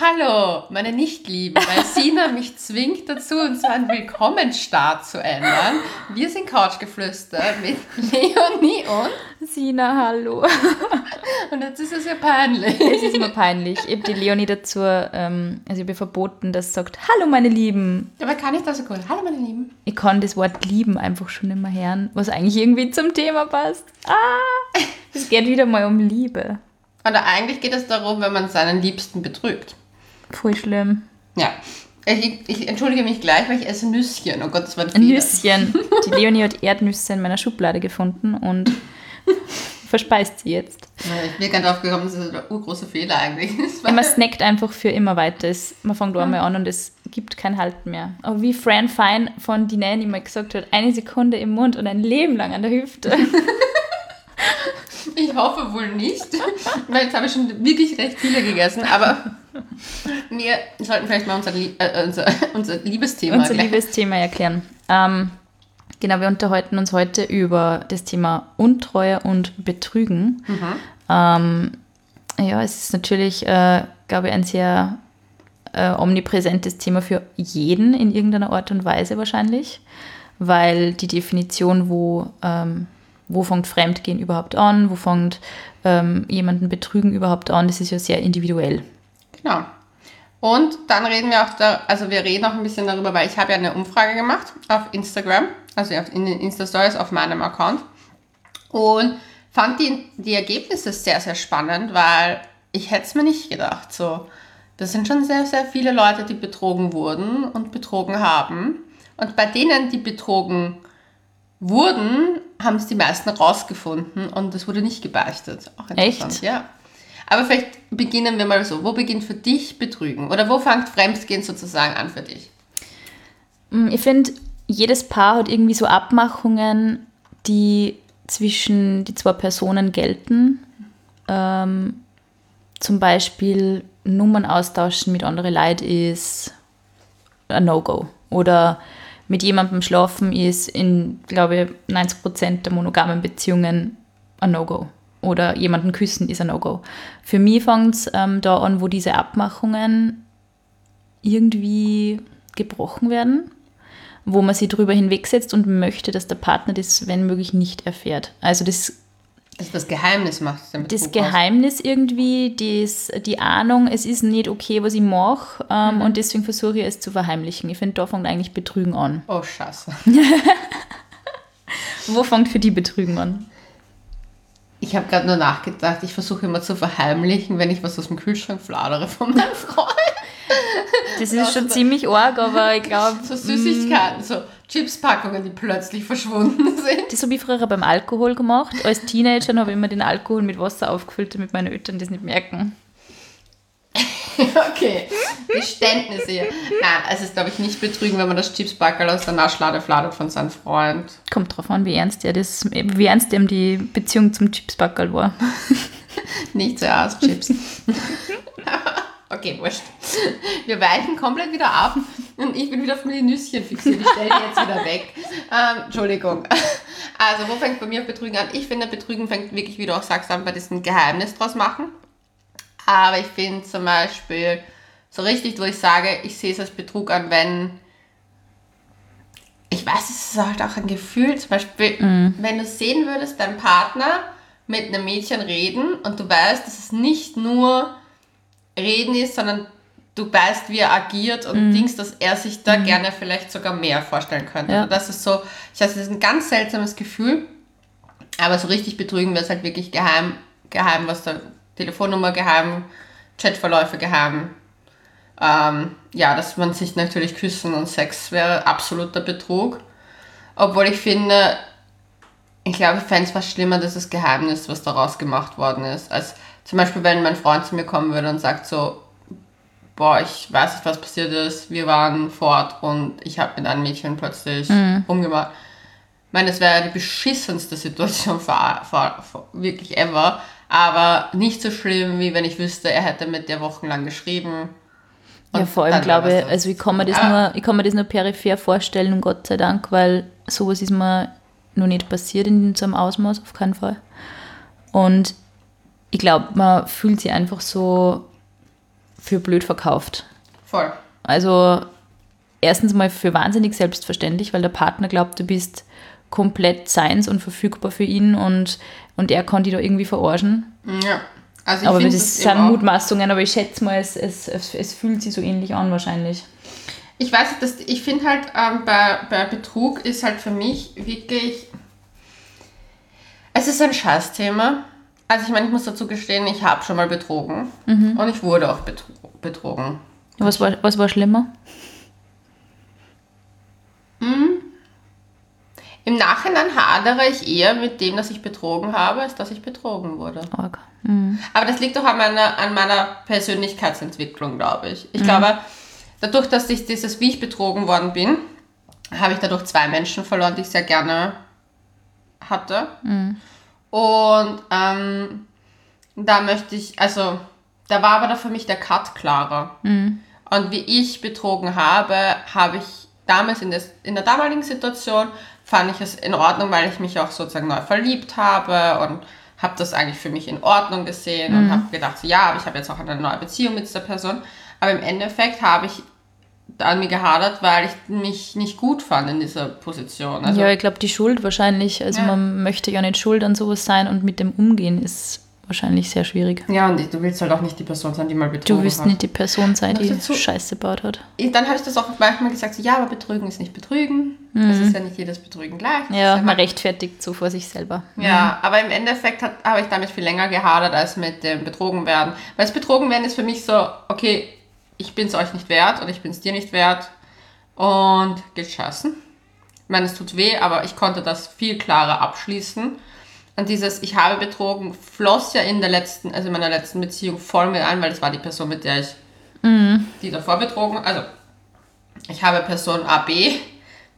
Hallo, meine Nichtlieben, weil Sina mich zwingt dazu, unseren Willkommensstart zu ändern. Wir sind Couchgeflüster mit Leonie und Sina, hallo. Und jetzt ist es ja peinlich. Es ist mir peinlich. Ich habe die Leonie dazu, ähm, also ich habe verboten, dass sie sagt, hallo meine Lieben. Aber kann ich das so cool? Hallo meine Lieben. Ich kann das Wort lieben einfach schon immer hören, was eigentlich irgendwie zum Thema passt. Ah, es geht wieder mal um Liebe. Oder eigentlich geht es darum, wenn man seinen Liebsten betrügt. Voll schlimm. Ja. Ich, ich entschuldige mich gleich, weil ich esse Nüsschen. Oh Gott, das war ein. Nüsschen. Die Leonie hat Erdnüsse in meiner Schublade gefunden und verspeist sie jetzt. Ich bin nicht drauf gekommen, das ist ein urgroßer Fehler eigentlich. Man snackt einfach für immer weiter. Man fängt einmal an und es gibt kein Halten mehr. Aber wie Fran Fine von Die Nanny mal gesagt hat, eine Sekunde im Mund und ein Leben lang an der Hüfte. Ich hoffe wohl nicht, weil jetzt habe ich schon wirklich recht viele gegessen, aber wir sollten vielleicht mal unser, äh, unser, unser Liebesthema Unser gleich- Liebesthema erklären. Ähm, genau, wir unterhalten uns heute über das Thema Untreue und Betrügen. Ähm, ja, es ist natürlich, äh, glaube ich, ein sehr äh, omnipräsentes Thema für jeden in irgendeiner Art und Weise wahrscheinlich, weil die Definition, wo, ähm, wo fängt Fremdgehen überhaupt an, wo fängt ähm, jemanden Betrügen überhaupt an, das ist ja sehr individuell. Genau. Und dann reden wir auch da, also wir reden auch ein bisschen darüber, weil ich habe ja eine Umfrage gemacht auf Instagram, also in den Insta-Stories auf meinem Account. Und fand die, die Ergebnisse sehr, sehr spannend, weil ich hätte es mir nicht gedacht. So, das sind schon sehr, sehr viele Leute, die betrogen wurden und betrogen haben. Und bei denen, die betrogen wurden, haben es die meisten rausgefunden und es wurde nicht gebeichtet. Echt? Ja. Aber vielleicht beginnen wir mal so. Wo beginnt für dich Betrügen? Oder wo fängt Fremdgehen sozusagen an für dich? Mm, Ich finde, jedes Paar hat irgendwie so Abmachungen, die zwischen die zwei Personen gelten. Ähm, zum Beispiel Nummern austauschen mit anderen Leuten ist ein No-Go. Oder mit jemandem schlafen ist in, glaube ich, 90% der monogamen Beziehungen ein No-Go. Oder jemanden küssen ist ein No-Go. Für mich fängt es ähm, da an, wo diese Abmachungen irgendwie gebrochen werden, wo man sich drüber hinwegsetzt und möchte, dass der Partner das, wenn möglich, nicht erfährt. Also das, Also das Geheimnis macht den das Betrug aus. Geheimnis irgendwie, das, die Ahnung, es ist nicht okay, was ich mache ähm, und deswegen versuche ich es zu verheimlichen. Ich finde, da fängt eigentlich Betrügen an. Oh, scheiße. Wo fängt für die Betrügen an? Ich habe gerade nur nachgedacht, ich versuche immer zu verheimlichen, wenn ich was aus dem Kühlschrank fladere von meinem Freund. Das ist schon ziemlich arg, aber ich glaube, So Süßigkeiten, so Chipspackungen, die plötzlich verschwunden sind. das habe ich früher beim Alkohol gemacht. Als Teenager habe ich immer den Alkohol mit Wasser aufgefüllt, damit meine Eltern das nicht merken. Okay, Geständnis hier. Nein, es ist, glaube ich, nicht betrügen, wenn man das Chipspackerl aus der Naschlade fladert von seinem Freund. Kommt drauf an, wie ernst er das, wie ernst ihm die Beziehung zum Chipsbackerl war. Nicht zuerst Chips. Okay, wurscht. Wir weichen komplett wieder ab und ich bin wieder auf meine Nüsschen fixiert. Ich stelle die jetzt wieder weg. Ähm, Entschuldigung. Also, wo fängt bei mir Betrügen an? Ich finde, Betrügen fängt wirklich, wie du auch sagst, an bei diesem Geheimnis draus machen. Aber ich finde zum Beispiel so richtig, wo ich sage, ich sehe es als Betrug an, wenn ich weiß, es ist halt auch ein Gefühl, zum Beispiel, wenn du sehen würdest, dein Partner mit einem Mädchen reden und du weißt, dass es nicht nur Reden ist, sondern du weißt, wie er agiert und denkst, dass er sich da gerne vielleicht sogar mehr vorstellen könnte. Ja. Das ist so, ich weiß, das ist ein ganz seltsames Gefühl, aber so richtig betrügen wir es halt wirklich geheim, geheim, was da, Telefonnummer geheim, Chatverläufe geheim. Ähm, ja, dass man sich natürlich küssen und Sex wäre absoluter Betrug. Obwohl ich finde, ich glaube, ich fände es fast schlimmer, dass das Geheimnis, was daraus gemacht worden ist. Als zum Beispiel, wenn mein Freund zu mir kommen würde und sagt so, boah, ich weiß nicht, was passiert ist, wir waren fort und ich habe mit einem Mädchen plötzlich rumgemacht. Ich meine, das wäre die beschissenste Situation für, für, für wirklich ever, aber nicht so schlimm, wie wenn ich wüsste, er hätte mit der wochenlang geschrieben. Ja, vor allem glaube ich, also ich kann, mir das Aber- nur, ich kann mir das nur peripher vorstellen, Gott sei Dank, weil sowas ist mir noch nicht passiert in so einem Ausmaß, auf keinen Fall. Und ich glaube, man fühlt sich einfach so für blöd verkauft. Voll. Also erstens mal für wahnsinnig selbstverständlich, weil der Partner glaubt, du bist komplett seins und verfügbar für ihn und, und er kann dich da irgendwie verarschen. Ja. Also ich aber das eben sind Mutmaßungen, aber ich schätze mal, es, es, es, es fühlt sich so ähnlich an wahrscheinlich. Ich weiß nicht, dass, ich finde halt, ähm, bei, bei Betrug ist halt für mich wirklich. Es ist ein Scheißthema. Also, ich meine, ich muss dazu gestehen, ich habe schon mal betrogen. Und ich wurde auch betro betrogen. Was war, was war schlimmer? Im Nachhinein hadere ich eher mit dem, dass ich betrogen habe, als dass ich betrogen wurde. Arg. Mhm. Aber das liegt doch an meiner, an meiner Persönlichkeitsentwicklung, glaube ich. Ich glaube, dadurch, dass ich dieses, wie ich betrogen worden bin, habe ich dadurch zwei Menschen verloren, die ich sehr gerne hatte. Und ähm, da möchte ich, also da war aber da für mich der Cut klarer. Und wie ich betrogen habe, habe ich damals in, des, in der damaligen Situation, fand ich es in Ordnung, weil ich mich auch sozusagen neu verliebt habe und habe das eigentlich für mich in Ordnung gesehen und habe gedacht, so, ja, aber ich habe jetzt auch eine neue Beziehung mit dieser Person. Aber im Endeffekt habe ich an mir gehadert, weil ich mich nicht gut fand in dieser Position. Also, ja, ich glaube, die Schuld wahrscheinlich, also Ja. man möchte ja nicht schuld an sowas sein und mit dem Umgehen ist wahrscheinlich sehr schwierig. ja, und du willst halt auch nicht die Person sein, die mal betrogen Du willst hat. nicht die Person sein, die Das so- Scheiße gebaut hat. Dann habe ich das auch manchmal gesagt, so, ja, aber Betrügen ist nicht Betrügen. Es ist ja nicht jedes Betrügen gleich. Mhm. Ja, Das man rechtfertigt so vor sich selber. Ja, aber im Endeffekt hat- habe ich damit viel länger gehadert als mit dem Betrogenwerden. Weil das Betrogenwerden ist für mich so, okay, ich bin es euch nicht wert oder ich bin es dir nicht wert und geht scheißen. Ich meine, es tut weh, aber ich konnte das viel klarer abschließen. Und dieses Ich habe betrogen floss ja in der letzten, also in meiner letzten Beziehung voll mit ein, weil das war die Person, mit der ich die davor betrogen, also ich habe Person AB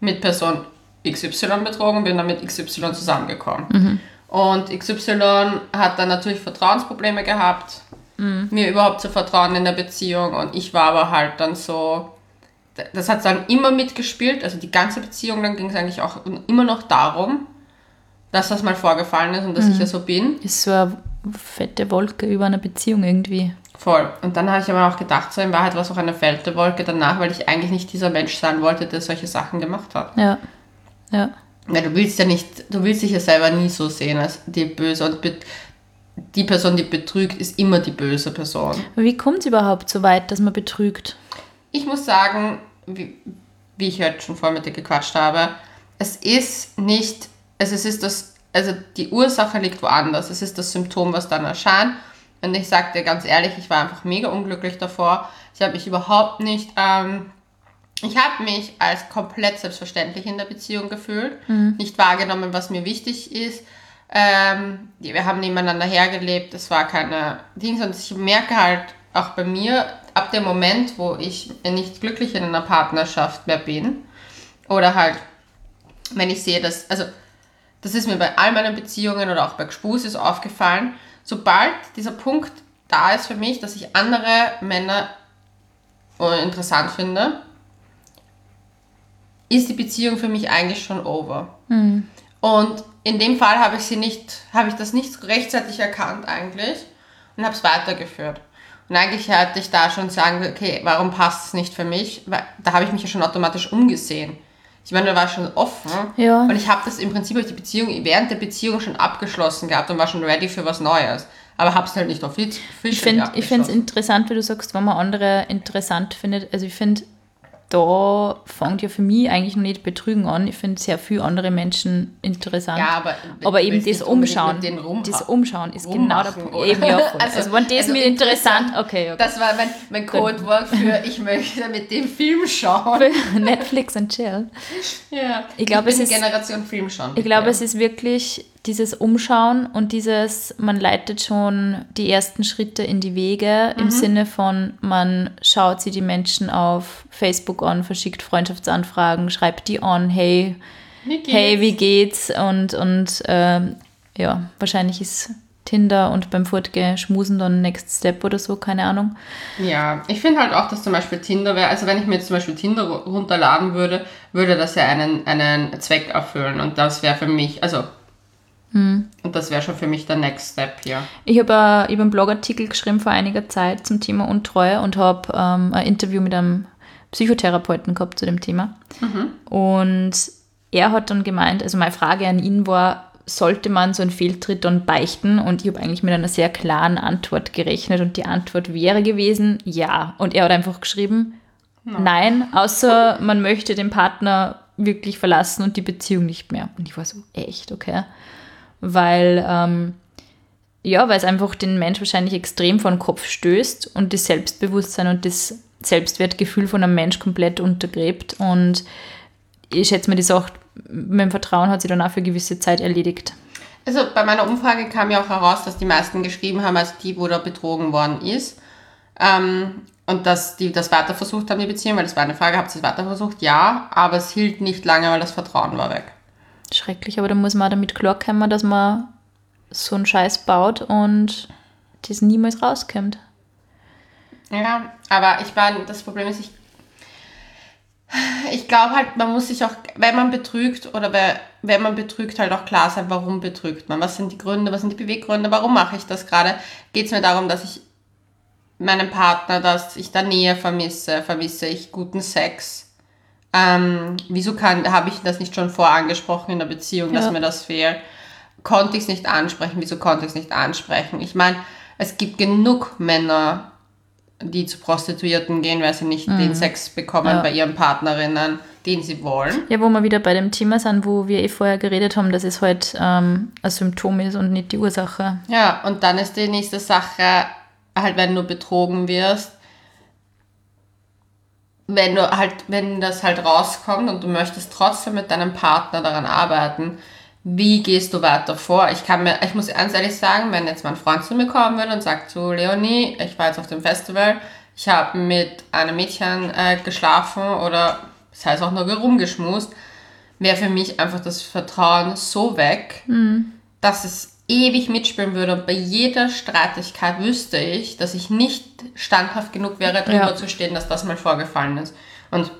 mit Person XY betrogen, bin dann mit XY zusammengekommen. Und XY hat dann natürlich Vertrauensprobleme gehabt, mir überhaupt zu vertrauen in der Beziehung. Und ich war aber halt dann so, das hat dann immer mitgespielt, also die ganze Beziehung, dann ging es eigentlich auch immer noch darum, dass das mal vorgefallen ist und dass ich ja so bin. Ist so eine fette Wolke über einer Beziehung irgendwie. Voll. Und dann habe ich aber auch gedacht, so in Wahrheit war es auch eine Wolke danach, weil ich eigentlich nicht dieser Mensch sein wollte, der solche Sachen gemacht hat. Ja. Ja. Weil du willst ja nicht, du willst dich ja selber nie so sehen als die Böse und die Person, die betrügt, ist immer die böse Person. Aber wie kommt es überhaupt so weit, dass man betrügt? Ich muss sagen, wie, wie ich heute schon vorher mit dir gequatscht habe, es ist nicht, also es ist das, also die Ursache liegt woanders. Es ist das Symptom, was dann erscheint. Und ich sage dir ganz ehrlich, ich war einfach mega unglücklich davor. Ich habe mich überhaupt nicht, ähm, ich habe mich als komplett selbstverständlich in der Beziehung gefühlt, nicht wahrgenommen, was mir wichtig ist. Ähm, wir haben nebeneinander hergelebt, es war keine Dings und ich merke halt auch bei mir, ab dem Moment, wo ich nicht glücklich in einer Partnerschaft mehr bin oder halt, wenn ich sehe, dass, also das ist mir bei all meinen Beziehungen oder auch bei Gespus ist aufgefallen, sobald dieser Punkt da ist für mich, dass ich andere Männer äh, interessant finde, ist die Beziehung für mich eigentlich schon over. Und in dem Fall habe ich sie nicht, habe ich das nicht rechtzeitig erkannt eigentlich und habe es weitergeführt. Und eigentlich hätte ich da schon sagen, können, okay, warum passt es nicht für mich? Weil da habe ich mich ja schon automatisch umgesehen. Ich meine, da war schon offen. Ja. Und ich habe das im Prinzip die Beziehung, während der Beziehung schon abgeschlossen gehabt und war schon ready für was Neues. Aber habe es halt nicht auf Fisch Ich finde es interessant, wie du sagst, wenn man andere interessant findet. Also ich finde, da fängt ja für mich eigentlich noch nicht Betrügen an. Ich finde sehr viele andere Menschen interessant. Ja, aber, aber eben das Umschauen. Das Umschauen ist genau der Punkt. Eben, ja, voll. Also- Also, wenn das also mir interessant, okay, okay. Das war mein, mein Codewort für ich möchte mit dem Film schauen. Netflix und Chill. Ja. Ich glaube, es ist- Generation Film schauen. Ich glaube, es ist wirklich dieses Umschauen und dieses, man leitet schon die ersten Schritte in die Wege Mhm. im Sinne von, man schaut sich die Menschen auf Facebook an, verschickt Freundschaftsanfragen, schreibt die an, hey, Wie geht's? hey, wie geht's? Und, und ähm, ja, wahrscheinlich ist Tinder und beim Fortgehen schmusen dann Next Step oder so, keine Ahnung. Ja, ich finde halt auch, dass zum Beispiel Tinder wäre, also wenn ich mir jetzt zum Beispiel Tinder ru- runterladen würde, würde das ja einen, einen Zweck erfüllen und das wäre für mich, also Und das wäre schon für mich der Next Step hier. Ich habe hab einen Blogartikel geschrieben vor einiger Zeit zum Thema Untreue und habe ähm, ein Interview mit einem Psychotherapeuten gehabt zu dem Thema. Und er hat dann gemeint, also meine Frage an ihn war, sollte man so einen Fehltritt dann beichten? Und ich habe eigentlich mit einer sehr klaren Antwort gerechnet und die Antwort wäre gewesen, ja. Und er hat einfach geschrieben, nein, außer man möchte den Partner wirklich verlassen und die Beziehung nicht mehr. Und ich war so, echt, okay. Weil, ähm, ja, weil es einfach den Mensch wahrscheinlich extrem vor den Kopf stößt und das Selbstbewusstsein und das Selbstwertgefühl von einem Mensch komplett untergräbt. Und ich schätze mir, die Sache mit dem Vertrauen hat sich dann auch für gewisse Zeit erledigt. Also bei meiner Umfrage kam ja auch heraus, dass die meisten geschrieben haben, als die, wo da betrogen worden ist. Ähm, und dass die das weiter versucht haben, die Beziehung, weil das war eine Frage, habt ihr es weiter versucht? Ja, aber es hielt nicht lange, weil das Vertrauen war weg. Schrecklich, aber da muss man auch damit klarkommen, dass man so einen Scheiß baut und das niemals rauskommt. Ja, aber ich meine, das Problem ist, ich, ich glaube halt, man muss sich auch, wenn man betrügt oder wer- wenn man betrügt, halt auch klar sein, warum betrügt man. Was sind die Gründe, was sind die Beweggründe, warum mache ich das gerade? Geht es mir darum, dass ich meinen Partner, dass ich da Nähe vermisse, vermisse ich guten Sex? Ähm, wieso kann, habe ich das nicht schon vorangesprochen in der Beziehung, dass Ja. mir das fehlt? Konnte ich es nicht ansprechen? Wieso konnte ich es nicht ansprechen? Ich meine, es gibt genug Männer, die zu Prostituierten gehen, weil sie nicht den Sex bekommen Ja. bei ihren Partnerinnen, den sie wollen. Ja, wo wir wieder bei dem Thema sind, wo wir eh vorher geredet haben, dass es halt ähm, ein Symptom ist und nicht die Ursache. Ja, und dann ist die nächste Sache, halt wenn du betrogen wirst, wenn du halt, wenn das halt rauskommt und du möchtest trotzdem mit deinem Partner daran arbeiten, wie gehst du weiter vor? Ich kann mir, ich muss ganz ehrlich sagen, wenn jetzt mein Freund zu mir kommen würde und sagt so, Leonie, ich war jetzt auf dem Festival, ich habe mit einem Mädchen äh, geschlafen oder das heißt auch nur rumgeschmust, wäre für mich einfach das Vertrauen so weg, dass es ewig mitspielen würde. Und bei jeder Streitigkeit wüsste ich, dass ich nicht standhaft genug wäre, darüber Ja. zu stehen, dass das mal vorgefallen ist. Und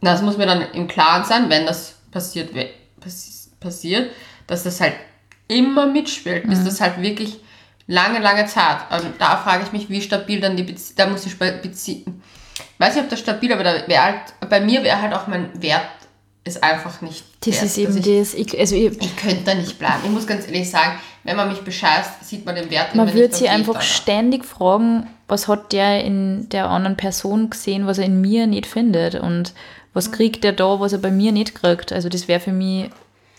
das muss mir dann im Klaren sein, wenn das passiert, passi- passiert dass das halt immer mitspielt, bis das halt wirklich lange, lange Zeit. Und da frage ich mich, wie stabil dann die Beziehung, da muss ich Beziehung, weiß nicht, ob das stabil, aber da wäre halt, bei mir wäre halt auch mein Wert ist einfach nicht Das wert, ist eben ich, das. Ich, also ich, ich könnte da nicht bleiben. Ich muss ganz ehrlich sagen, wenn man mich bescheißt, sieht man den Wert man würde und einfach geht ständig fragen, was hat der in der anderen Person gesehen, was er in mir nicht findet und was kriegt er da, was er bei mir nicht kriegt. Also das wäre für mich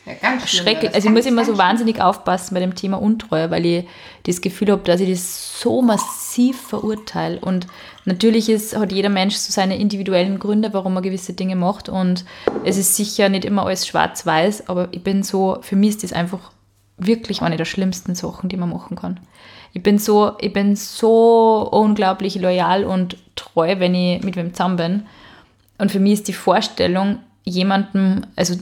Ja, ganz schrecklich. Also ich muss immer so wahnsinnig aufpassen bei dem Thema Untreue, weil ich das Gefühl habe, dass ich das so massiv verurteile. Und natürlich ist, hat jeder Mensch so seine individuellen Gründe, warum er gewisse Dinge macht. Und es ist sicher nicht immer alles schwarz-weiß, aber ich bin so, für mich ist das einfach wirklich eine der schlimmsten Sachen, die man machen kann. Ich bin so, ich bin so unglaublich loyal und treu, wenn ich mit wem zusammen bin. Und für mich ist die Vorstellung, jemandem, also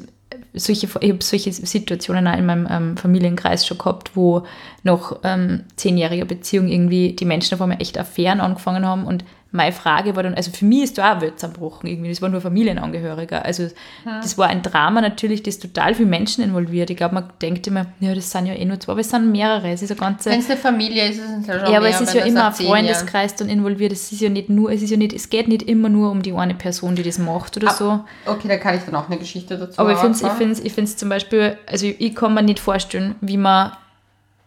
solche, ich habe solche Situationen auch in meinem ähm, Familienkreis schon gehabt, wo nach ähm, zehnjähriger Beziehung irgendwie die Menschen auf einmal echt Affären angefangen haben und meine Frage war dann, also für mich ist da auch Welt zerbrochen irgendwie, das war nur Familienangehöriger, also das war ein Drama natürlich, das total viele Menschen involviert, ich glaube, man denkt immer, ja, das sind ja eh nur zwei, aber es sind mehrere, es ist eine ganze... Wenn es eine Familie ist, ist es ja schon Ja, aber mehr, es ist ja immer ein Freundeskreis dann involviert. Es ist ja nicht nur, es ist ja nicht, es geht nicht immer nur um die eine Person, die das macht oder so. Okay, da kann ich dann auch eine Geschichte dazu Aber ich finde es ich find's, ich find's zum Beispiel, also ich kann mir nicht vorstellen, wie man,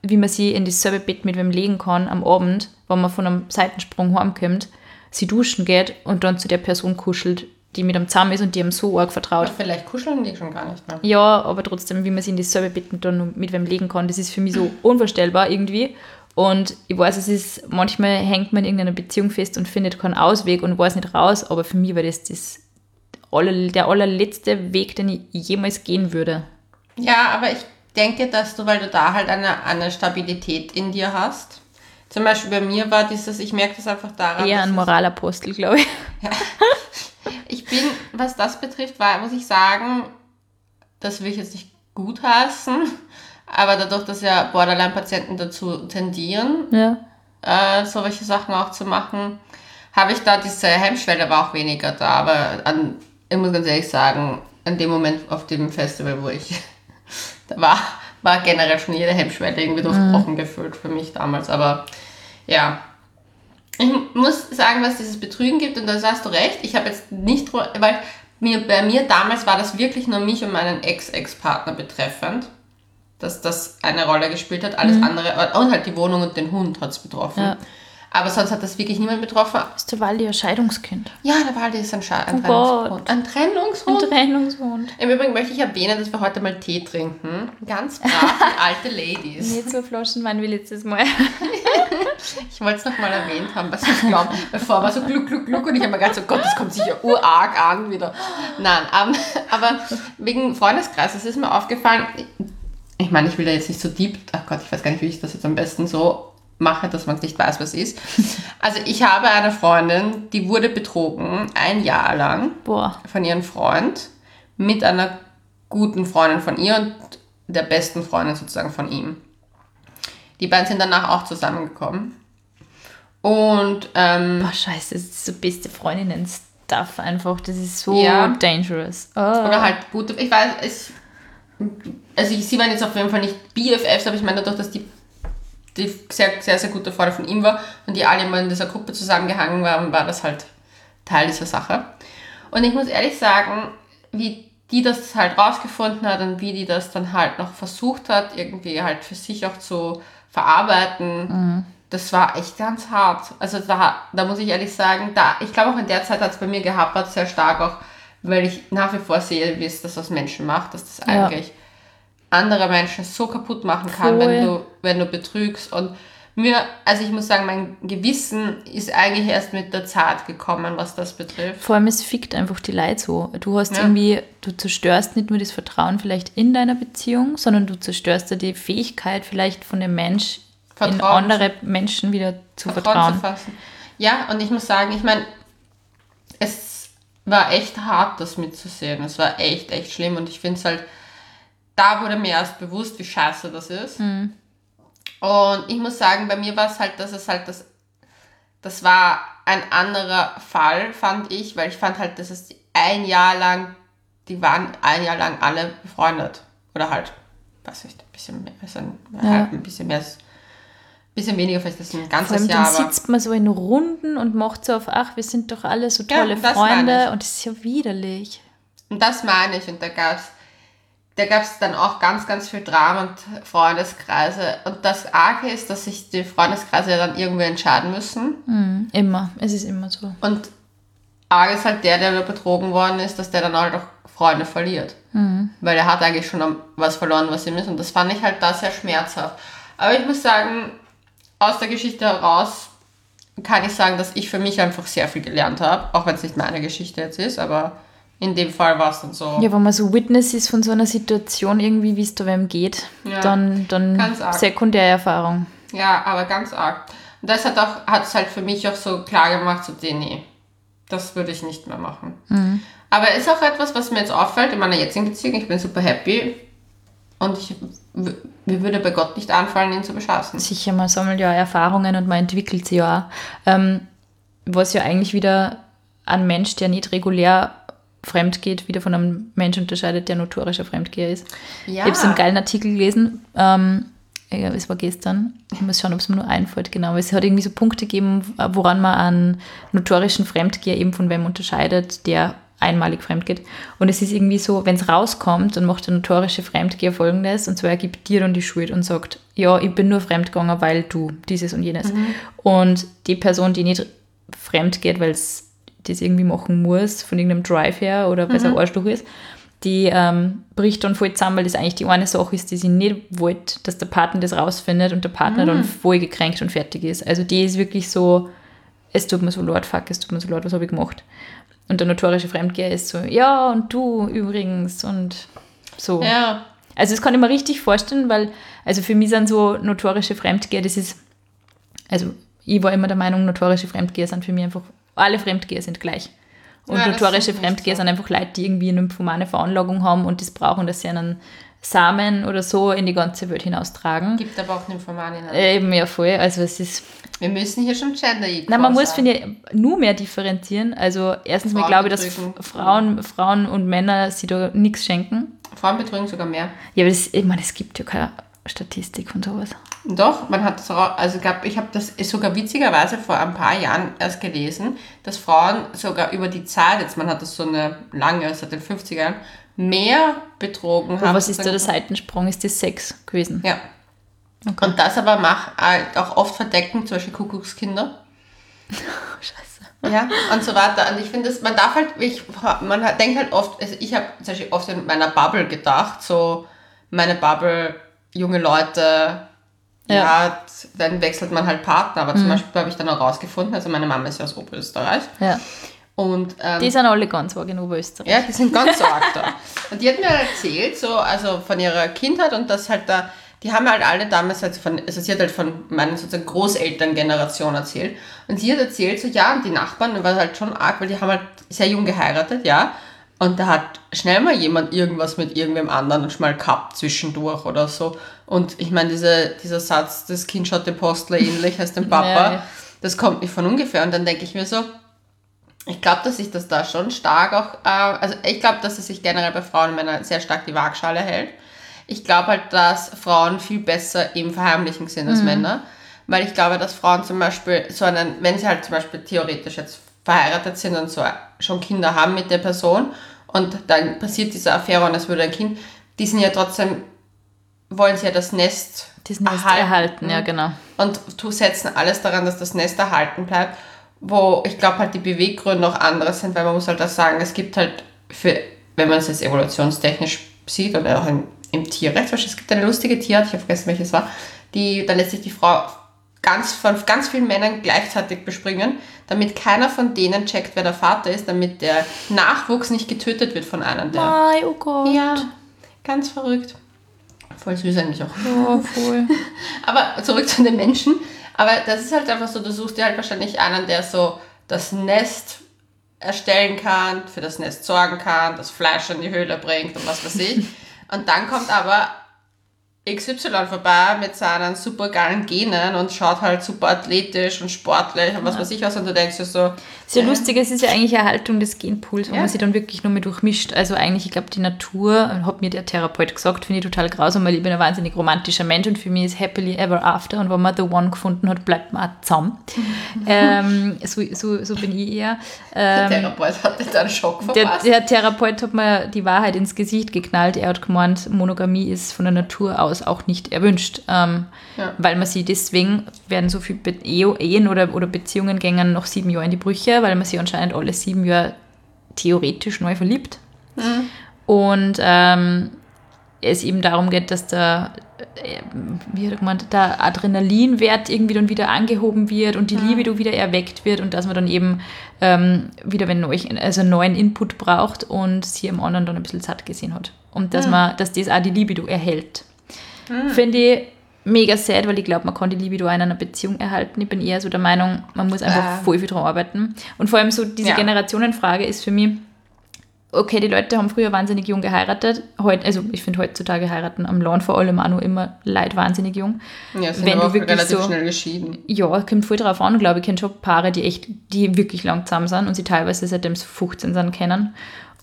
wie man sie in dasselbe Bett mit wem legen kann am Abend, wenn man von einem Seitensprung heimkommt, sie duschen geht und dann zu der Person kuschelt, die mit einem zusammen ist und die ihm so arg vertraut. Aber vielleicht kuscheln die schon gar nicht mehr. Ja, aber trotzdem, wie man sie in dasselbe Bett mit, dann mit wem legen kann, das ist für mich so unvorstellbar irgendwie. Und ich weiß, es ist, manchmal hängt man in irgendeiner Beziehung fest und findet keinen Ausweg und weiß nicht raus, aber für mich war das, das aller, der allerletzte Weg, den ich jemals gehen würde. Ja, aber ich denke, dass du, weil du da halt eine, eine Stabilität in dir hast. Zum Beispiel bei mir war dieses, ich merke das einfach daran, Eher ein Moralapostel, glaube ich. Ich bin, was das betrifft, war, muss ich sagen, das will ich jetzt nicht gutheißen, aber dadurch, dass ja Borderline-Patienten dazu tendieren, Ja. äh, solche Sachen auch zu machen, habe ich da diese Hemmschwelle war auch weniger da. Aber an, ich muss ganz ehrlich sagen, an dem Moment auf dem Festival, wo ich da war, war generell schon jede Hemmschwelle irgendwie durchbrochen mhm. gefühlt für mich damals. Aber ja, ich muss sagen, was dieses Betrügen gibt, und da hast du recht, ich habe jetzt nicht, weil mir, bei mir damals war das wirklich nur mich und meinen Ex-Ex-Partner betreffend, dass das eine Rolle gespielt hat. Alles mhm. andere, und halt die Wohnung und den Hund hat es betroffen. Ja. Aber sonst hat das wirklich niemand betroffen. Ist der Waldi ein Scheidungskind? Ja, der Waldi ist ein, Sche ein oh Trennungshund. Ein Trennungshund? Ein Trennungshund. Im Übrigen möchte ich erwähnen, dass wir heute mal Tee trinken. Ganz brav, alte Ladies. Nicht so Flaschen waren wie letztes Mal. ich wollte es noch mal erwähnt haben, was ich glaube. Bevor war so gluck, gluck, gluck und ich habe mir gedacht, so Gott, das kommt sicher urarg an wieder. Nein, um, aber wegen Freundeskreis, das ist mir aufgefallen. Ich meine, ich will da jetzt nicht so deep, ach Gott, ich weiß gar nicht, wie ich das jetzt am besten so mache, dass man nicht weiß, was ist. Also ich habe eine Freundin, die wurde betrogen ein Jahr lang Boah. von ihrem Freund mit einer guten Freundin von ihr und der besten Freundin sozusagen von ihm. Die beiden sind danach auch zusammengekommen. Und ähm, Boah, scheiße, das ist so beste Freundinnen-Stuff einfach. Das ist so ja. dangerous. Oh. Oder halt gute. Ich weiß, ich, also ich, sie waren jetzt auf jeden Fall nicht BFFs, aber ich meine dadurch, dass die die sehr, sehr, sehr gute Freunde von ihm war und die alle immer in dieser Gruppe zusammengehangen waren, war das halt Teil dieser Sache. Und ich muss ehrlich sagen, wie die das halt rausgefunden hat und wie die das dann halt noch versucht hat, irgendwie halt für sich auch zu verarbeiten, mhm. das war echt ganz hart. Also da, da muss ich ehrlich sagen, da, ich glaube auch in der Zeit hat es bei mir gehapert, sehr stark auch, weil ich nach wie vor sehe, wie es das aus Menschen macht, dass das ja. Andere Menschen so kaputt machen kann, wenn du, wenn du betrügst. Und mir, also ich muss sagen, mein Gewissen ist eigentlich erst mit der Zeit gekommen, was das betrifft. Vor allem, es fickt einfach die Leute so. Du hast ja. irgendwie, du zerstörst nicht nur das Vertrauen vielleicht in deiner Beziehung, sondern du zerstörst ja die Fähigkeit vielleicht von dem Mensch Vertrauen in andere Menschen wieder zu vertrauen. vertrauen. Zu ja, und ich muss sagen, ich meine, es war echt hart, das mitzusehen. Es war echt, echt schlimm und ich finde es halt da wurde mir erst bewusst, wie scheiße das ist. Mhm. Und ich muss sagen, bei mir war es halt, dass es halt das, das war ein anderer Fall, fand ich, weil ich fand halt, dass es ein Jahr lang, die waren ein Jahr lang alle befreundet. Oder halt, weiß ich, ein bisschen mehr, also ein, ja. halt ein bisschen mehr, bisschen weniger, vielleicht ist ein ganzes allem, Jahr. Dann sitzt man so in Runden und macht so auf, ach, wir sind doch alle so tolle ja, Freunde und das ist ja widerlich. Und das meine ich und da gab es da gab es dann auch ganz, ganz viel Drama und Freundeskreise. Und das Arge ist, dass sich die Freundeskreise ja dann irgendwie entscheiden müssen. Mhm, immer, es ist immer so. Und Arge ist halt der, der betrogen worden ist, dass der dann halt auch Freunde verliert. Mhm. Weil er hat eigentlich schon was verloren, was ihm ist. Und das fand ich halt da sehr schmerzhaft. Aber ich muss sagen, aus der Geschichte heraus kann ich sagen, dass ich für mich einfach sehr viel gelernt habe. Auch wenn es nicht meine Geschichte jetzt ist, aber in dem Fall war es dann so. Ja, wenn man so Witness ist von so einer Situation irgendwie, wie es da wem geht, ja, dann, dann Sekundärerfahrung. Ja, aber ganz arg. Und das hat auch, hat es halt für mich auch so klar gemacht, so, nee, das würde ich nicht mehr machen. Mhm. Aber ist auch etwas, was mir jetzt auffällt in meiner jetzigen Beziehung. Ich bin super happy und ich, mir würde bei Gott nicht anfallen, ihn zu beschaffen. Sicher, man sammelt ja Erfahrungen und man entwickelt sie ja auch. Ähm, was ja eigentlich wieder ein Mensch, der nicht regulär fremd geht, wieder von einem Mensch unterscheidet, der notorischer Fremdgeher ist. Ja. Ich habe so einen geilen Artikel gelesen, ähm, es war gestern, ich muss schauen, ob es mir nur einfällt, genau. Es hat irgendwie so Punkte gegeben, woran man einen notorischen Fremdgeher eben von wem unterscheidet, der einmalig fremd geht. Und es ist irgendwie so, wenn es rauskommt, dann macht der notorische Fremdgeher folgendes, und zwar er gibt dir dann die Schuld und sagt, ja, ich bin nur fremdgegangen, weil du dieses und jenes. Mhm. Und die Person, die nicht fremd geht, weil es das irgendwie machen muss, von irgendeinem Drive her oder weil es mhm. ein Arschloch ist, die ähm, bricht dann voll zusammen, weil das eigentlich die eine Sache ist, die sie nicht wollte, dass der Partner das rausfindet und der Partner mhm. dann voll gekränkt und fertig ist. Also die ist wirklich so, es tut mir so leid, fuck, es tut mir so leid, was habe ich gemacht? Und der notorische Fremdgeher ist so, ja, und du übrigens und so. Ja. Also das kann ich mir richtig vorstellen, weil, also für mich sind so notorische Fremdgeher, das ist, also ich war immer der Meinung, notorische Fremdgeher sind für mich einfach alle Fremdgeher sind gleich. Und ja, notorische Fremdgeher so. sind einfach Leute, die irgendwie eine nymphomane Veranlagung haben und das brauchen, dass sie einen Samen oder so in die ganze Welt hinaustragen. Gibt aber auch Nymphomanien. Äh, Eben ja voll. Also es ist. Wir müssen hier schon gender Na, man muss, finde ich, nur mehr differenzieren. Also erstens Frauen glaube ich, dass betrügen. Frauen, Frauen und Männer sich da nichts schenken. Frauen betrügen sogar mehr. Ja, aber das, ich meine, es gibt ja keine Statistik von sowas. Doch, man hat das, ra- also gab, ich habe das sogar witzigerweise vor ein paar Jahren erst gelesen, dass Frauen sogar über die Zeit, jetzt man hat das so eine lange, seit den 50ern, mehr betrogen Aber haben. was ist da der. Seitensprung? Ist das Sex gewesen? Ja. Und das aber macht halt auch oft verdecken, zum Beispiel Kuckuckskinder. Scheiße. Ja, und so weiter. Und ich finde, das- man darf halt, ich, man denkt halt oft, also ich habe zum Beispiel oft in meiner Bubble gedacht, so meine Bubble, junge Leute, ja, Ja. dann wechselt man halt Partner. Aber zum Beispiel habe ich dann auch rausgefunden, also meine Mama ist ja aus Oberösterreich. Ja. Und ähm, Die sind alle ganz arg in Oberösterreich. ja, die sind ganz so arg da. Und die hat mir halt erzählt, so, also von ihrer Kindheit und das halt da, die haben halt alle damals, also, von, also sie hat halt von meinen sozusagen Großelterngeneration erzählt. Und sie hat erzählt, so, ja, und die Nachbarn war halt schon arg, weil die haben halt sehr jung geheiratet, ja. Und da hat schnell mal jemand irgendwas mit irgendwem anderen und schon mal gehabt zwischendurch oder so. Und ich meine, diese, dieser Satz, das Kind schaut dem Postler ähnlich als dem Papa, Ja, das kommt nicht von ungefähr. Und dann denke ich mir so, ich glaube, dass sich das da schon stark auch, äh, also ich glaube, dass es sich generell bei Frauen und Männern sehr stark die Waagschale hält. Ich glaube halt, dass Frauen viel besser im Verheimlichen sind als Männer, weil ich glaube, dass Frauen zum Beispiel so einen, wenn sie halt zum Beispiel theoretisch jetzt verheiratet sind und so schon Kinder haben mit der Person und dann passiert diese Affäre und es würde ein Kind, die sind ja trotzdem, wollen sie ja das Nest Das Nest erhalten, ja, genau. und setzen alles daran, dass das Nest erhalten bleibt, wo ich glaube halt die Beweggründe auch andere sind, weil man muss halt auch sagen, es gibt halt für, wenn man es jetzt evolutionstechnisch sieht oder auch im, im Tierrecht, es gibt eine lustige Tierart, ich habe vergessen welches war, die, da lässt sich die Frau ganz von ganz vielen Männern gleichzeitig bespringen, damit keiner von denen checkt, wer der Vater ist, damit der Nachwuchs nicht getötet wird von einem der. Ei, oh Gott. Ja, ganz verrückt. Voll süß eigentlich auch. Oh, voll. Aber zurück zu den Menschen. Aber das ist halt einfach so, du suchst dir halt wahrscheinlich einen, der so das Nest erstellen kann, für das Nest sorgen kann, das Fleisch in die Höhle bringt und was weiß ich. Und dann kommt aber XY vorbei mit seinen super geilen Genen und schaut halt super athletisch und sportlich und was weiß ich was. Und du denkst dir so, Sehr lustig, es ist ja eigentlich Erhaltung des Genpools, wo Ja. man sich dann wirklich nur mehr durchmischt. Also eigentlich, ich glaube, die Natur, hat mir der Therapeut gesagt, finde ich total grausam, weil ich bin ein wahnsinnig romantischer Mensch und für mich ist happily ever after und wenn man the one gefunden hat, bleibt man auch zusammen. ähm, so, so, so bin ich eher. der Ähm, Therapeut hat da einen Schock der, verpasst. der Therapeut hat mir die Wahrheit ins Gesicht geknallt. Er hat gemeint, Monogamie ist von der Natur aus auch nicht erwünscht, ähm, Ja. weil man sie deswegen werden so viele Ehen oder, oder Beziehungen gängen nach sieben Jahren in die Brüche, weil man sie anscheinend alle sieben Jahre theoretisch neu verliebt. Und ähm, es eben darum geht, dass der, äh, wie hat er gemeint, der Adrenalinwert irgendwie dann wieder angehoben wird und die Libido wieder erweckt wird und dass man dann eben ähm, wieder wenn neu, also einen neuen Input braucht und sie im anderen dann ein bisschen satt gesehen hat. Und dass man, dass das auch die Libido erhält. Finde ich mega sad, weil ich glaube, man kann die Libido in einer Beziehung erhalten. Ich bin eher so der Meinung, man muss einfach Ah. voll viel dran arbeiten. Und vor allem so diese Ja. Generationenfrage ist für mich, okay, die Leute haben früher wahnsinnig jung geheiratet. Heut, also ich finde heutzutage heiraten am Land vor allem auch noch immer leid wahnsinnig jung. ja, sind wenn aber du relativ so- schnell geschieden. Ja, kommt voll drauf an, glaube ich. Ich kenne schon Paare, die echt, die wirklich lang zusammen sind und sie teilweise seitdem sie 15 sind kennen.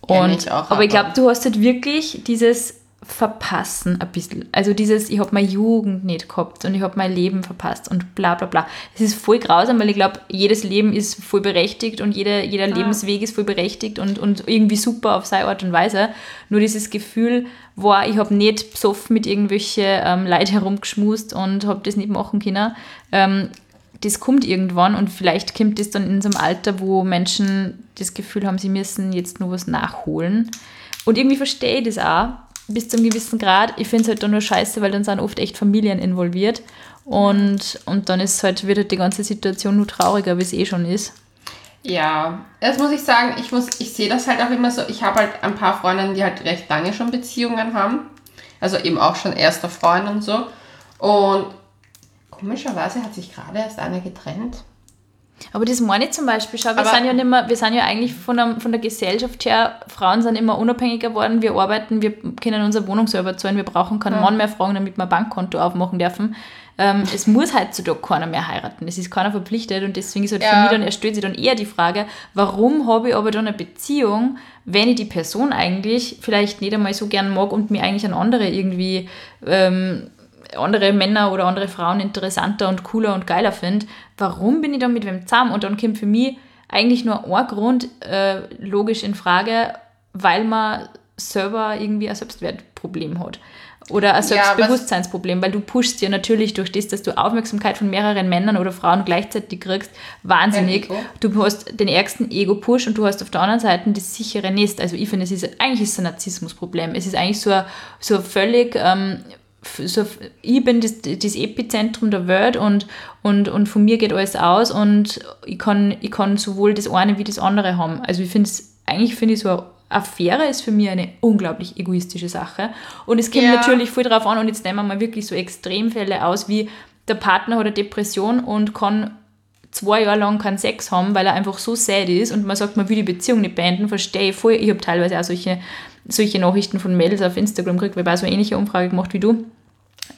Kenn Und, ich auch, aber ich aber- glaube, du hast halt wirklich dieses Verpassen ein bisschen. Also dieses, ich habe meine Jugend nicht gehabt und ich habe mein Leben verpasst und bla bla bla. Es ist voll grausam, weil ich glaube, jedes Leben ist voll berechtigt und jeder, jeder Lebensweg ist voll berechtigt und, und irgendwie super auf seine Art und Weise. Nur dieses Gefühl, war, ich habe nicht besoffen mit irgendwelchen ähm, Leuten herumgeschmust und habe das nicht machen können. Ähm, das kommt irgendwann und vielleicht kommt das dann in so einem Alter, wo Menschen das Gefühl haben, sie müssen jetzt nur was nachholen. Und irgendwie verstehe ich das auch bis zu einem gewissen Grad. Ich finde es halt dann nur scheiße, weil dann sind oft echt Familien involviert. Und, und dann ist halt, wird halt die ganze Situation nur trauriger, wie es eh schon ist. Ja, das muss ich sagen, ich ich sehe das halt auch immer so. Ich habe halt ein paar Freundinnen, die halt recht lange schon Beziehungen haben. Also eben auch schon erster Freund und so. Und komischerweise hat sich gerade erst eine getrennt. Aber das meine ich zum Beispiel, schau, wir Aber- sind ja nicht mehr, wir sind ja eigentlich von, der, von der Gesellschaft her, Frauen sind immer unabhängiger geworden, wir arbeiten, wir können unsere Wohnung selber zahlen, wir brauchen keinen Mann mehr fragen, damit wir ein Bankkonto aufmachen dürfen. Ähm, es muss heutzutage keiner mehr heiraten, es ist keiner verpflichtet und deswegen ist halt für Ja. mich dann, erst stellt sich dann eher die Frage, warum habe ich aber dann eine Beziehung, wenn ich die Person eigentlich vielleicht nicht einmal so gern mag und mir eigentlich an andere irgendwie ähm, andere Männer oder andere Frauen interessanter und cooler und geiler finde, warum bin ich dann mit wem zusammen? Und dann kommt für mich eigentlich nur ein Grund äh, logisch in Frage, weil man selber irgendwie ein Selbstwertproblem hat. Oder ein Ja, Selbstbewusstseinsproblem, weil du pushst ja natürlich durch das, dass du Aufmerksamkeit von mehreren Männern oder Frauen gleichzeitig kriegst, wahnsinnig. Du hast den ärgsten Ego-Push und du hast auf der anderen Seite das sichere Nest. Also ich finde, es ist eigentlich ist es ein Narzissmusproblem. Es ist eigentlich so ein, so ein völlig, ähm, so, ich bin das, das Epizentrum der Welt und, und, und von mir geht alles aus und ich kann, ich kann sowohl das eine wie das andere haben. Also ich finde es, eigentlich finde ich so eine Affäre ist für mich eine unglaublich egoistische Sache. Und es kommt Ja. natürlich voll drauf an und jetzt nehmen wir mal wirklich so Extremfälle aus, wie der Partner hat eine Depression und kann zwei Jahre lang keinen Sex haben, weil er einfach so sad ist und man sagt, man will die Beziehung nicht beenden, verstehe ich voll. Ich habe teilweise auch solche, solche Nachrichten von Mädels auf Instagram gekriegt, weil ich auch so eine ähnliche Umfrage gemacht wie du.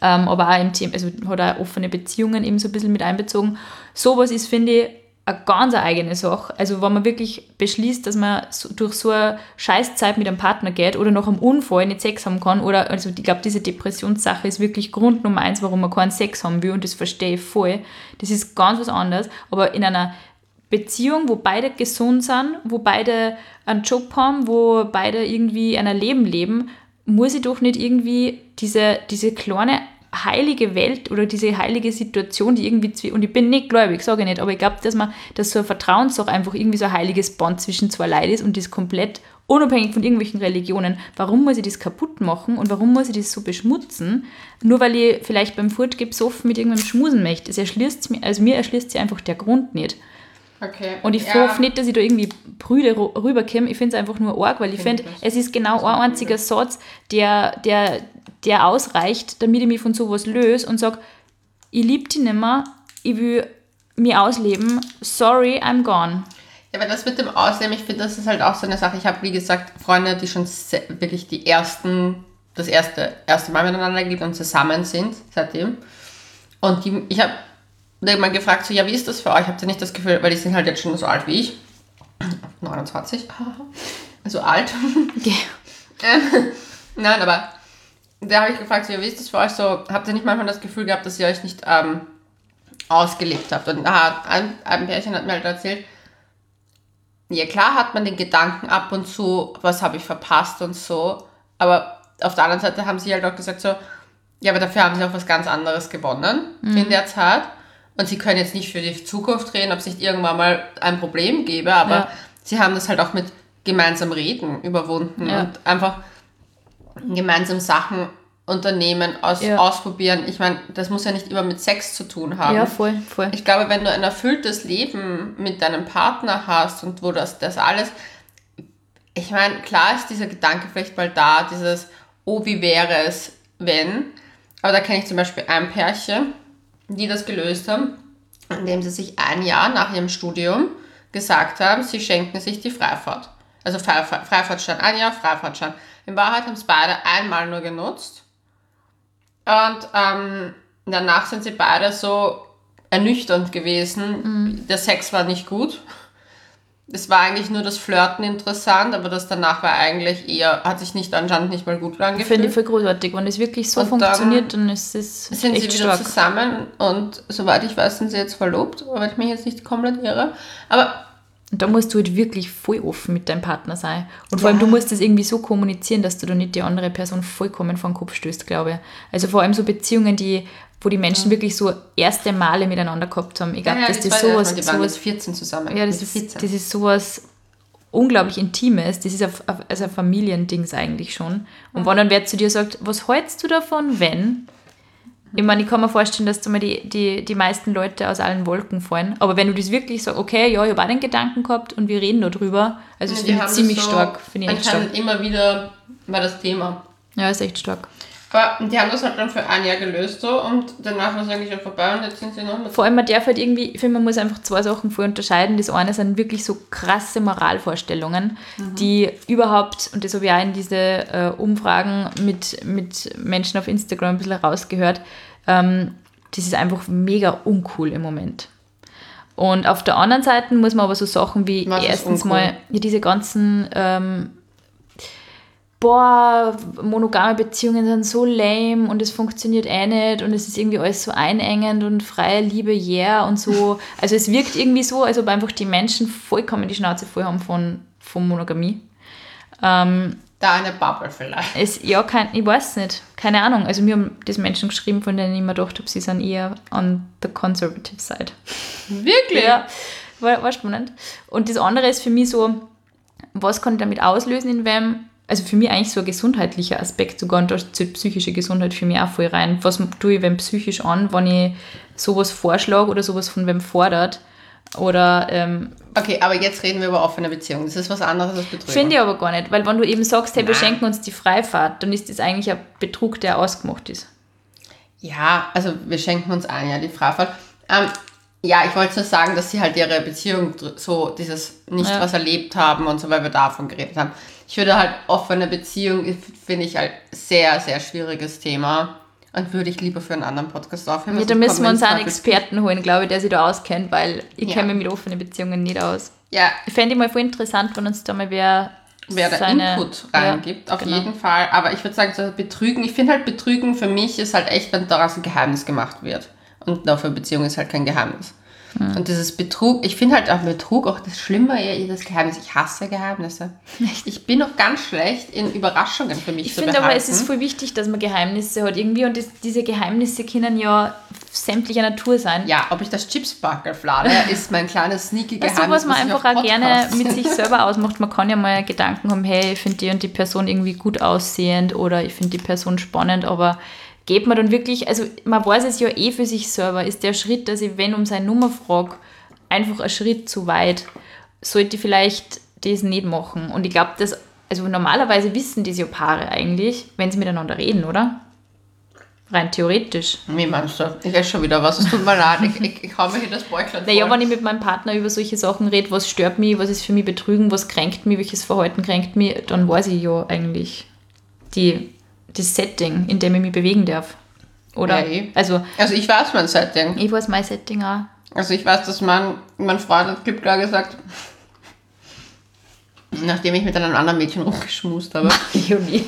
Ähm, aber auch im Thema, also hat auch offene Beziehungen eben so ein bisschen mit einbezogen. Sowas ist, finde ich, eine ganz eigene Sache. Also wenn man wirklich beschließt, dass man so, durch so eine Scheißzeit mit einem Partner geht oder nach einem Unfall nicht Sex haben kann oder, also ich glaube, diese Depressionssache ist wirklich Grund Nummer eins, warum man keinen Sex haben will und das verstehe ich voll. Das ist ganz was anderes. Aber in einer Beziehung, wo beide gesund sind, wo beide einen Job haben, wo beide irgendwie ein Leben leben, muss ich doch nicht irgendwie diese, diese kleine heilige Welt oder diese heilige Situation, die irgendwie, und ich bin nicht gläubig, sage ich nicht, aber ich glaube, dass man, dass so eine Vertrauenssache einfach irgendwie so ein heiliges Band zwischen zwei Leuten ist und das komplett unabhängig von irgendwelchen Religionen. Warum muss ich das kaputt machen und warum muss ich das so beschmutzen? Nur weil ich vielleicht beim Furtgib besoffen mit irgendeinem schmusen möchte. Es erschließt also mir erschließt sich einfach der Grund nicht. Okay. Und ich ja. hoffe nicht, dass ich da irgendwie prüde ru- rüberkomme. Ich finde es einfach nur arg, weil ich Find finde, das. es ist genau ein einziger Satz, der, der, der ausreicht, damit ich mich von sowas löse und sage, ich liebe dich nicht mehr, ich will mich ausleben, sorry, I'm gone. Ja, aber das mit dem Ausleben, ich finde, das ist halt auch so eine Sache. Ich habe, wie gesagt, Freunde, die schon wirklich die ersten, das erste, erste Mal miteinander gelebt und zusammen sind seitdem. Und die, ich habe mal gefragt, so, ja, wie ist das für euch? Habt ihr nicht das Gefühl, weil die sind halt jetzt schon so alt wie ich, 29, also alt. Ähm, Nein, aber da habe ich gefragt, so, ja, wie ist das für euch so? Habt ihr nicht manchmal das Gefühl gehabt, dass ihr euch nicht ähm, ausgelebt habt? Und da hat ein, ein Pärchen hat mir halt erzählt, ja klar hat man den Gedanken ab und zu, was habe ich verpasst und so, aber auf der anderen Seite haben sie halt auch gesagt so, ja, aber dafür haben sie auch was ganz anderes gewonnen in der Zeit und sie können jetzt nicht für die Zukunft reden, ob es nicht irgendwann mal ein Problem gäbe, aber Ja. sie haben das halt auch mit gemeinsam reden überwunden Ja. und einfach gemeinsam Sachen unternehmen, aus, Ja. ausprobieren. Ich meine, das muss ja nicht immer mit Sex zu tun haben. Ja, voll, voll. Ich glaube, wenn du ein erfülltes Leben mit deinem Partner hast und wo das, das alles, ich meine, klar ist dieser Gedanke vielleicht mal da, dieses, oh, wie wäre es, wenn, aber da kenne ich zum Beispiel ein Pärchen, die das gelöst haben, indem sie sich ein Jahr nach ihrem Studium gesagt haben, sie schenken sich die Freifahrt. Also Freifahrt, Freifahrtschein, ein Jahr Freifahrtschein. In Wahrheit haben es beide einmal nur genutzt. Und ähm, danach sind sie beide so ernüchternd gewesen. Der Sex war nicht gut. Es war eigentlich nur das Flirten interessant, aber das danach war eigentlich eher, hat sich nicht anscheinend nicht mal gut Finde angefühlt. ich voll großartig. Wenn es wirklich so Und dann funktioniert, dann ist es sind sie echt wieder stark. zusammen und soweit ich weiß, sind sie jetzt verlobt, wenn ich mich jetzt nicht komplett irre. Aber Und da musst du halt wirklich voll offen mit deinem Partner sein. Und vor allem, du musst das irgendwie so kommunizieren, dass du da nicht die andere Person vollkommen vor den Kopf stößt, glaube ich. Also vor allem so Beziehungen, die, wo die Menschen wirklich so erste Male miteinander gehabt haben. Ich glaube, ja, dass die das zwei sowas, die waren sowas mit 14 zusammen. Ja, das ist, 14. das ist sowas unglaublich Intimes. Das ist ein, also ein Familiendings eigentlich schon. Und wenn dann wer zu dir sagt, was hältst du davon, wenn? Ich meine, ich kann mir vorstellen, dass da mal die, die, die meisten Leute aus allen Wolken fallen. Aber wenn du das wirklich sagst, okay, ja, ich habe auch den Gedanken gehabt und wir reden darüber, also das Die finde ich haben ziemlich so stark. Finde ich echt stark. Immer wieder war das Thema. Ja, ist echt stark. Aber die haben das halt dann für ein Jahr gelöst so und danach war es eigentlich schon vorbei und jetzt sind sie noch mit. Vor allem, man darf halt irgendwie, ich finde, man muss einfach zwei Sachen voll unterscheiden. Das eine sind wirklich so krasse Moralvorstellungen, die überhaupt, und das habe ich auch in diese äh, Umfragen mit, mit Menschen auf Instagram ein bisschen rausgehört, ähm, das ist einfach mega uncool im Moment. Und auf der anderen Seite muss man aber so Sachen wie Was erstens mal ja, diese ganzen ähm, boah, monogame Beziehungen sind so lame und es funktioniert eh nicht und es ist irgendwie alles so einengend und freie Liebe, yeah und so. Also es wirkt irgendwie so, als ob einfach die Menschen vollkommen die Schnauze voll haben von, von Monogamie. Ähm, Da eine Bubble vielleicht. es, ja, kein, ich weiß nicht, keine Ahnung. Also mir haben das Menschen geschrieben, von denen ich mir gedacht habe, sie sind eher on the conservative side. Wirklich? Ja, war, war spannend. Und das andere ist für mich so, was kann ich damit auslösen in wem? Also für mich eigentlich so ein gesundheitlicher Aspekt sogar und da zählt psychische Gesundheit für mich auch voll rein. Was tue ich wem psychisch an, wenn ich sowas vorschlage oder sowas von wem fordert? Oder ähm, Okay, aber jetzt reden wir über offene Beziehungen. Das ist was anderes als Betrügen. finde ich aber gar nicht, weil wenn du eben sagst, hey, wir Nein. schenken uns die Freifahrt, dann ist das eigentlich ein Betrug, der ausgemacht ist. Ja, also wir schenken uns ein, ja, die Freifahrt. Ähm, ja, ich wollte nur sagen, dass sie halt ihre Beziehung so dieses nicht Ja. was erlebt haben und so, weil wir davon geredet haben. Ich würde halt offene Beziehung, finde ich halt sehr, sehr schwieriges Thema und würde ich lieber für einen anderen Podcast aufhören. Ja, weil da müssen wir uns einen. Experten holen, glaube ich, der sich da auskennt, weil ich Ja. kenne mich mit offenen Beziehungen nicht aus. Ja, Ich fände ich mal voll interessant, wenn uns da mal wer, wer da seine- Input Ja, reingibt, auf genau. jeden Fall. Aber ich würde sagen, so Betrügen, ich finde halt Betrügen für mich ist halt echt, wenn daraus ein Geheimnis gemacht wird. Und auch für Beziehung ist halt kein Geheimnis. Hm. Und dieses Betrug, ich finde halt auch Betrug auch das Schlimme, eher das Geheimnis. Ich hasse Geheimnisse. Ich bin noch ganz schlecht in Überraschungen für mich Ich zu finde behalten. aber, es ist voll wichtig, dass man Geheimnisse hat irgendwie und das, diese Geheimnisse können ja sämtlicher Natur sein. ja, ob ich das Chipsbackel flade, ist mein kleines sneaky Geheimnis. du, was man ich einfach auch gerne mit sich selber ausmacht? Man kann ja mal Gedanken haben, hey, ich finde die und die Person irgendwie gut aussehend oder ich finde die Person spannend, aber geht man dann wirklich, also man weiß es ja eh für sich selber, ist der Schritt, dass ich, wenn um seine Nummer frage, einfach ein Schritt zu weit, sollte ich vielleicht das nicht machen. Und ich glaube, dass, also normalerweise wissen diese Paare eigentlich, wenn sie miteinander reden, oder? Rein theoretisch. Wie meinst du? Ich esse schon wieder was. Es tut mir leid. Ich, ich, ich hau mir hier das Bäuchlein Naja, wenn ich mit meinem Partner über solche Sachen rede, was stört mich, was ist für mich Betrügen, was kränkt mich, welches Verhalten kränkt mich, dann weiß ich ja eigentlich die, das Setting, in dem ich mich bewegen darf. Oder? Ja, eh. Also, Also ich weiß mein Setting. ich weiß mein Setting auch. Also ich weiß, dass mein, mein Freund hat klipp klar gesagt, nachdem ich mit einem anderen Mädchen rumgeschmust habe, Juni.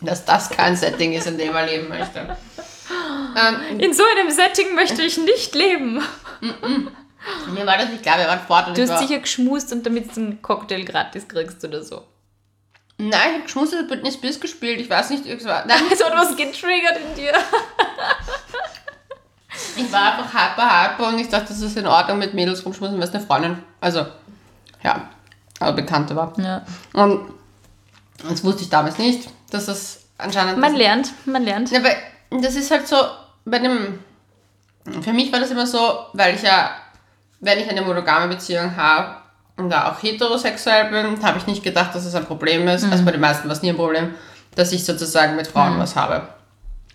dass das kein Setting ist, in dem er leben möchte. Ähm, In so einem Setting möchte ich nicht leben. mir war das nicht klar, wir waren fort und Du hast sicher geschmust und damit du einen Cocktail gratis kriegst oder so. Nein, ich habe geschmust, es Britney Spears gespielt, ich weiß nicht, es war, nein, Es hat was getriggert in dir. ich war einfach hyper, hyper und ich dachte, das ist in Ordnung mit Mädels rumschmusen, weil es eine Freundin, also, ja, aber Bekannte war. Ja. Und das wusste ich damals nicht, dass das anscheinend... Man lernt, man lernt. Ja, weil das ist halt so, bei dem, für mich war das immer so, weil ich ja, wenn ich eine monogame Beziehung habe und da auch heterosexuell bin, habe ich nicht gedacht, dass es ein Problem ist. Also bei den meisten war es nie ein Problem, dass ich sozusagen mit Frauen was habe.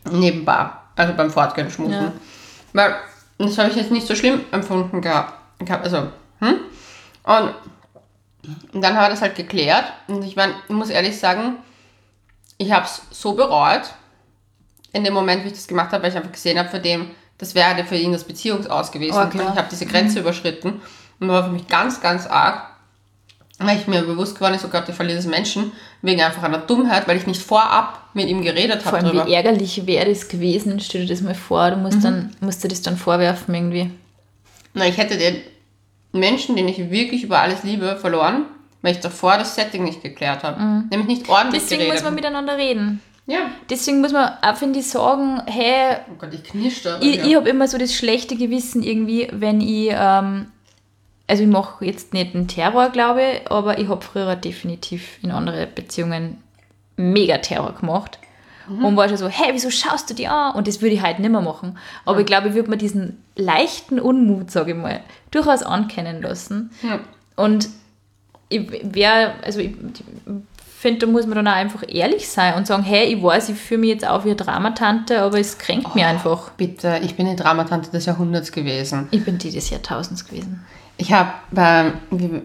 Nebenbei, also beim Fortgehen schmusen. Ja. Weil das habe ich jetzt nicht so schlimm empfunden gehabt. Also, hm? Und dann haben wir das halt geklärt. Und ich meine, ich muss ehrlich sagen, ich habe es so bereut, in dem Moment, wie ich das gemacht habe, weil ich einfach gesehen habe, für den, das wäre für ihn das Beziehungsaus gewesen. Oh, und ich habe diese Grenze überschritten und war für mich ganz, ganz arg, weil ich mir bewusst geworden ist, oh Gott, ich verliere diesen Menschen wegen einfach einer Dummheit, weil ich nicht vorab mit ihm geredet Vor habe allem, drüber. wie ärgerlich wäre das gewesen. Stell dir das mal vor, du musst, dann, musst dir das dann vorwerfen irgendwie. Na, ich hätte den Menschen, den ich wirklich über alles liebe, verloren, weil ich davor das Setting nicht geklärt habe. Nämlich nicht ordentlich Deswegen geredet. muss man miteinander reden. ja. Deswegen muss man auch, finde ich, sagen, hey, Oh Gott, ich knirsche da. ich, ich habe immer so das schlechte Gewissen irgendwie, wenn ich, ähm, also ich mache jetzt nicht einen Terror, glaube ich, aber ich habe früher definitiv in andere Beziehungen mega Terror gemacht. Und war schon so, hey, wieso schaust du die an? Und das würde ich halt nicht mehr machen. Aber ich glaube, ich würde mir diesen leichten Unmut, sage ich mal, durchaus ankennen lassen. Ja. Und ich wäre, also ich, finde, da muss man dann auch einfach ehrlich sein und sagen, hey, ich weiß, ich fühle mich jetzt auf wie eine Dramatante, aber es kränkt mich einfach. Bitte, ich bin die Dramatante des Jahrhunderts gewesen. Ich bin die des Jahrtausends gewesen. Ich habe, bei wie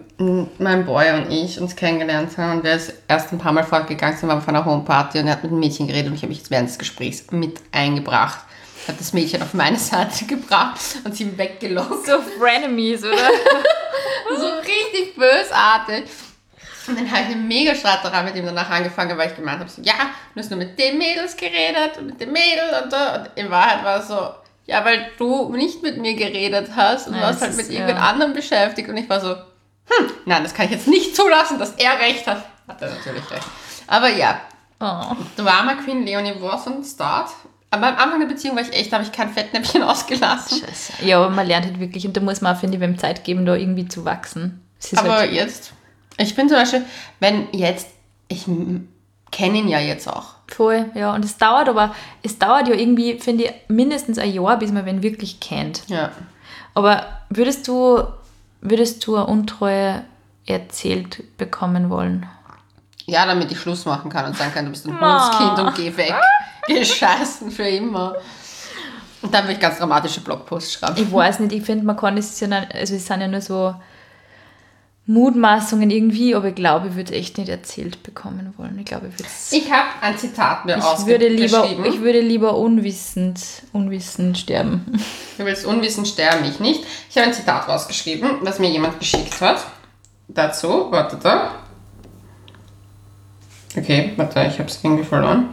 mein Boy und ich uns kennengelernt haben und wir das erst ein paar Mal fortgegangen sind, waren von einer Homeparty und er hat mit einem Mädchen geredet und ich habe mich jetzt während des Gesprächs mit eingebracht. Hat das Mädchen auf meine Seite gebracht und sie weggelockt. So Frenemies, oder? so richtig bösartig. Und dann habe ich eine mega Streiterei mit ihm danach angefangen, weil ich gemeint habe, so, ja, du hast nur mit den Mädels geredet und mit dem Mädel und so. Und in Wahrheit war es so, ja, weil du nicht mit mir geredet hast und Ja, warst halt mit irgendwen ja. anderem beschäftigt. Und ich war so, hm, nein, das kann ich jetzt nicht zulassen, dass er recht hat. Hat er natürlich recht. Aber ja, Oh. Drama Queen Leonie war so ein Start. Aber am Anfang der Beziehung war ich echt, da habe ich kein Fettnäpfchen ausgelassen. Scheiße. Ja, aber man lernt halt wirklich und da muss man auch, finde ich, beim Zeit geben, da irgendwie zu wachsen. Aber halt, jetzt, ich bin zum Beispiel, wenn jetzt, ich kenne ihn ja jetzt auch. Voll, ja. Und es dauert aber, es dauert ja irgendwie, finde ich, mindestens ein Jahr, bis man wen wirklich kennt. Ja. Aber würdest du, würdest du eine Untreue erzählt bekommen wollen? Ja, damit ich Schluss machen kann und sagen kann, du bist ein. Hundskind und geh weg. Geh scheißen für immer. Und dann will ich ganz dramatische Blogposts schreiben. Ich weiß nicht, ich finde, man kann es ja, also es sind ja nur so Mutmaßungen irgendwie, aber ich glaube, ich würde es echt nicht erzählt bekommen wollen. Ich glaube, ich würde. Ich habe ein Zitat mir Ich würde, lieber, ausgeschrieben. ich würde lieber unwissend, unwissend sterben. Du willst unwissend sterben, ich nicht. Ich habe ein Zitat rausgeschrieben, was mir jemand geschickt hat. Dazu, warte da. Okay, warte, ich habe es irgendwie verloren.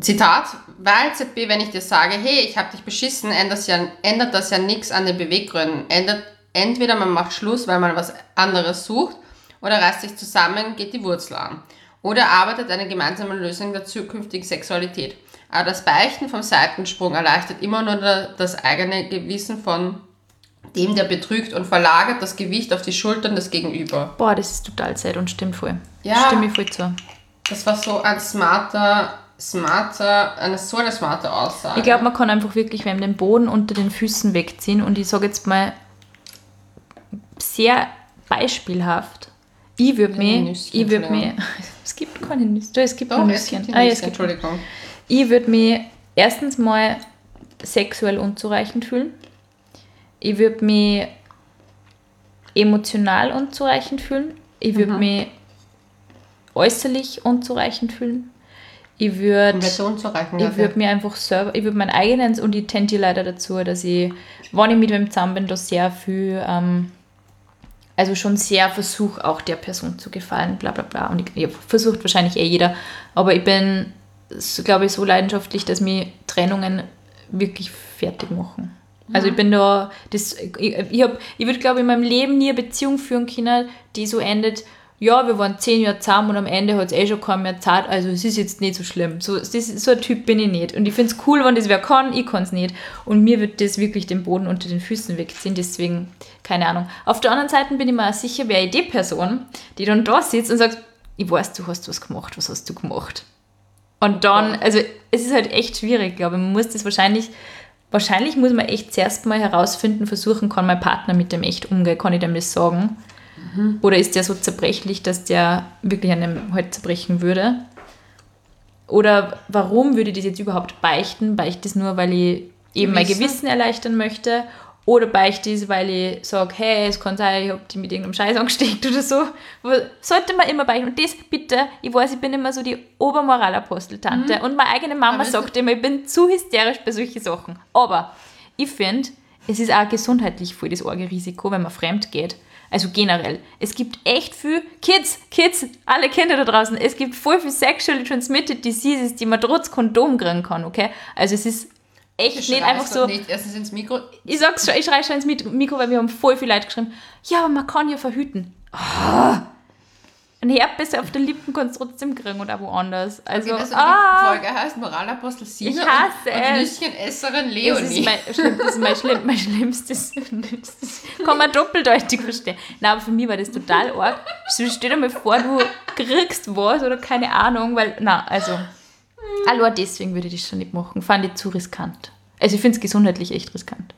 Zitat, weil ZB, wenn ich dir sage, hey, ich habe dich beschissen, ändert das ja, ändert das ja nichts an den Beweggründen. Ändert, entweder man macht Schluss, weil man was anderes sucht, oder reißt sich zusammen, geht die Wurzel an. Oder arbeitet eine gemeinsame Lösung der zukünftigen Sexualität. Aber das Beichten vom Seitensprung erleichtert immer nur da- das eigene Gewissen von dem, der betrügt und verlagert das Gewicht auf die Schultern des Gegenüber. Boah, das ist total sad und stimmt voll. Ja. Stimme ich voll zu. Das war so ein smarter, smarter, eine so eine smarte Aussage. Ich glaube, man kann einfach wirklich wem den Boden unter den Füßen wegziehen und ich sage jetzt mal sehr beispielhaft. Ich würde mich, Nüsschen, ich würde mich, es gibt keine Nüsschen, es gibt Doch, nur es gibt Nüsschen. Ah, ja, Nüsschen, es gibt Entschuldigung. Ich würde mich erstens mal sexuell unzureichend fühlen. Ich würde mich emotional unzureichend fühlen. Ich würde mich äußerlich unzureichend fühlen. Ich würde ich würde mir einfach selber, ich würde meinen eigenen, und ich tendiere leider dazu, dass ich, wenn ich mit wem zusammen bin, da sehr viel, ähm, also schon sehr versuche, auch der Person zu gefallen, bla bla bla. Und ich, ich versucht wahrscheinlich eh jeder, aber ich bin, glaube ich, so leidenschaftlich, dass mir Trennungen wirklich fertig machen. Also ich bin da, das, ich, ich, hab, ich würde, glaube ich, in meinem Leben nie eine Beziehung führen können, die so endet, ja, wir waren zehn Jahre zusammen und am Ende hat es eh schon keiner mehr Zeit, also es ist jetzt nicht so schlimm. So, das, so ein Typ bin ich nicht. Und ich finde es cool, wenn das wer kann, ich kann es nicht. Und mir wird das wirklich den Boden unter den Füßen wegziehen, deswegen, keine Ahnung. Auf der anderen Seite bin ich mir auch sicher, wäre ich die Person, die dann da sitzt und sagt, ich weiß, du hast was gemacht, was hast du gemacht? Und dann, also es ist halt echt schwierig, glaube ich. Man muss das wahrscheinlich, wahrscheinlich muss man echt zuerst mal herausfinden, versuchen, kann mein Partner mit dem echt umgehen, kann ich dem das sagen? Oder ist der so zerbrechlich, dass der wirklich an dem halt zerbrechen würde? Oder warum würde ich das jetzt überhaupt beichten? Beichte ich es nur, weil ich eben mein Gewissen? Gewissen erleichtern möchte? Oder beichte ich es, weil ich sage, hey, es kann sein, ich habe die mit irgendeinem Scheiß angesteckt oder so. Sollte man immer beichten. Und das bitte, ich weiß, ich bin immer so die Obermoralaposteltante. Und meine eigene Mama sagt immer, ich bin zu hysterisch bei solchen Sachen. Aber ich finde, es ist auch gesundheitlich voll das Orgerisiko, wenn man fremd geht. Also generell. Es gibt echt viel Kids, Kids, alle Kinder da draußen. Es gibt voll viel sexually transmitted diseases, die man trotz Kondom kriegen kann, okay? Also es ist echt Ich nicht einfach so. Nicht erstens ins Mikro. Ich sag's schon, ich schreie schon ins Mikro, weil wir haben voll viel Leute geschrieben. Ja, aber man kann ja verhüten. Ah. Ein Herpes auf den Lippen kannst du trotzdem kriegen auch woanders. Also, Okay, das ah, die Folge heißt Moralapostel Sina Ich hasse und, und es. Nüsschenesserin das Leonie. ist mein, schlimm, das ist mein, schlimm, mein schlimmstes. Das kann man doppeldeutig verstehen. Nein, aber für mich war das total arg. So, stell dir mal vor, du kriegst was oder keine Ahnung, weil, na, also, allein deswegen würde ich das schon nicht machen. Fand ich zu riskant. Also, ich finde es gesundheitlich echt riskant.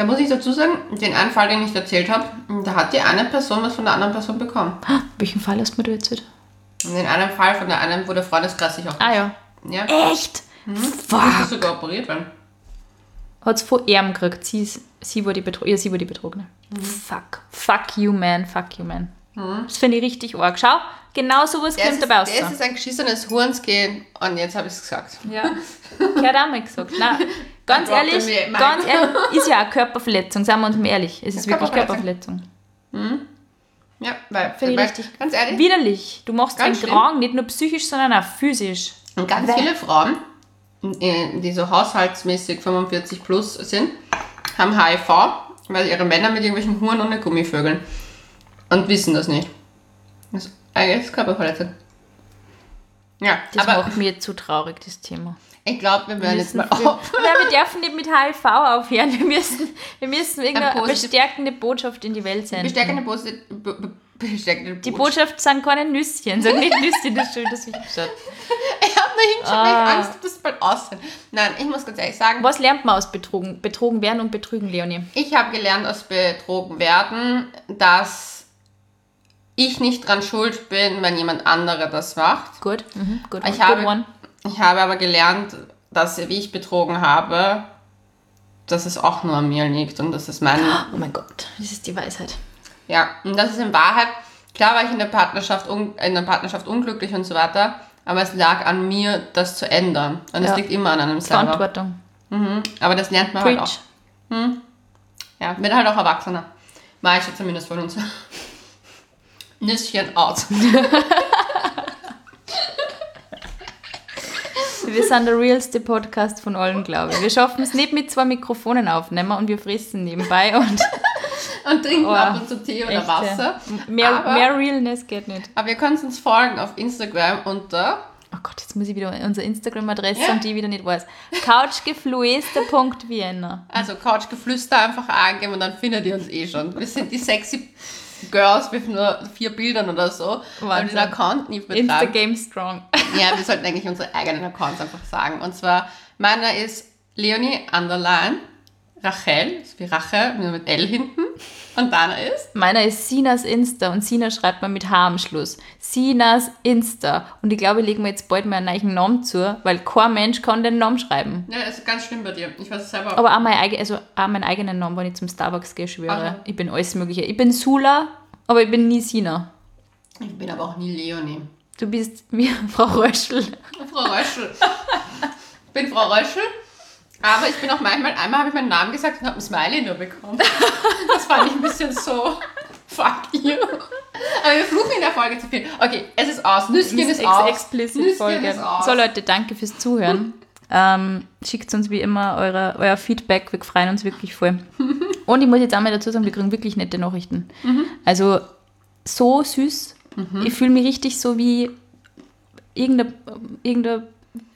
Da muss ich dazu sagen, den einen Fall, den ich erzählt habe, da hat die eine Person was von der anderen Person bekommen. Welchen Fall hast du mir da erzählt? Den anderen Fall von der einen, wo der Freundeskreis sich auch... Ah ja. Ja, Echt? musste Fuck. sogar operiert werden. Hat es von ihm gekriegt. Sie, sie war die Betrogene. Ja, sie war die Betrogene. Fuck. Fuck you, man. Fuck you, man. Das finde ich richtig arg. Schau, genau sowas Das kommt ist, dabei raus. das ist ein geschissenes Hurensgehen und jetzt habe ich es gesagt. Ja. Gehört auch mal gesagt. Nein, ganz ehrlich, ganz ehrlich, ist ja eine Körperverletzung, seien wir uns mal ehrlich. Es ist wirklich Körperverletzung. Körperverletzung. Ja, weil, Finde ich weil richtig. ganz ehrlich, Widerlich. Du machst den. Krank nicht nur psychisch, sondern auch physisch. Und ganz viele Frauen, die so haushaltsmäßig 45 plus sind, haben HIV, weil ihre Männer mit irgendwelchen Huren und Gummivögeln und wissen das nicht. Das ist eigentlich Körperverletzung. Ja, Das aber macht mir zu traurig, das Thema. ich glaube, wir werden jetzt mal auf. Nein, wir dürfen nicht mit HIV aufhören. Wir müssen, wir müssen irgendeine bestärkende Botschaft in die Welt senden. Bestärkende be- bestärkende die Botschaft. Botschaft sind keine Nüsschen. Sag nicht Nüsschen, das ist schön, das Wichtigste. Ich habe nur hingeschaut, weil Ah. ich Angst dass es bald aussehen. Nein, ich muss ganz ehrlich sagen, Was lernt man aus Betrogen? Betrogen werden und betrügen, Leonie. Ich habe gelernt aus Betrogen werden, dass ich nicht dran schuld bin, wenn jemand anderer das macht. Gut, mhm. gut, Ich good habe, one. ich habe aber gelernt, dass wie ich betrogen habe, dass es auch nur an mir liegt und dass es mein Oh mein Gott, das ist die Weisheit. ja und das ist in Wahrheit klar war ich in der Partnerschaft un, in der Partnerschaft unglücklich und so weiter, aber es lag an mir, das zu ändern und es Ja. liegt immer an einem selber. Verantwortung. Mhm. Aber das lernt man halt auch. Preach. Ja, wird halt auch erwachsener. War ich zumindest von uns. Nüsschen out. Wir sind der realste Podcast von allen, glaube ich. Wir schaffen es nicht mit zwei Mikrofonen aufnehmen und wir fressen nebenbei und Und trinken Oh, ab und zu Tee oder echt, Wasser. Mehr, aber, mehr Realness geht nicht. aber ihr könnt uns folgen auf Instagram unter Oh Gott, jetzt muss ich wieder unsere Instagram-Adresse Ja. und die wieder nicht weiß. Couchgefluester.vienna. also Couchgeflüster einfach eingeben und dann findet ihr uns eh schon. Wir sind die sexy Girls mit nur vier Bildern oder so. Wahnsinn. den Account nie betreiben. Instagame strong. Ja, wir sollten eigentlich unsere eigenen Accounts einfach sagen. Und zwar, meiner ist Leonie Underline, Rachel, ist wie Rache, nur mit L hinten. Und deiner ist? Meiner ist Sinas Insta und Sina schreibt man mit H am Schluss. Sinas Insta. Und ich glaube, ich lege mir jetzt bald mal einen neuen Namen zu, weil kein Mensch kann den Namen schreiben. Ja, ist ganz schlimm bei dir. Ich weiß es selber. Aber auch, mein eigen, also auch meinen eigenen Namen, wenn ich zum Starbucks gehe, schwöre. Aha. Ich bin alles Mögliche. Ich bin Sula, aber ich bin nie Sina. ich bin aber auch nie Leonie. Du bist wie Frau Röschel. Frau Röschel. ich bin Frau Röschel. Aber ich bin auch manchmal, einmal habe ich meinen Namen gesagt und habe ein Smiley nur bekommen. Das fand ich ein bisschen so, fuck you. Aber wir fluchen in der Folge zu viel. Okay, es ist aus. Nüsschen ist Ex aus. explicit Nüsschen Folge. ist aus. So Leute, danke fürs Zuhören. Ähm, schickt uns wie immer eure, euer Feedback, wir freuen uns wirklich voll. Und ich muss jetzt einmal dazu sagen, wir kriegen wirklich nette Nachrichten. Mhm. Also so süß. Ich fühle mich richtig so wie irgendein, irgendein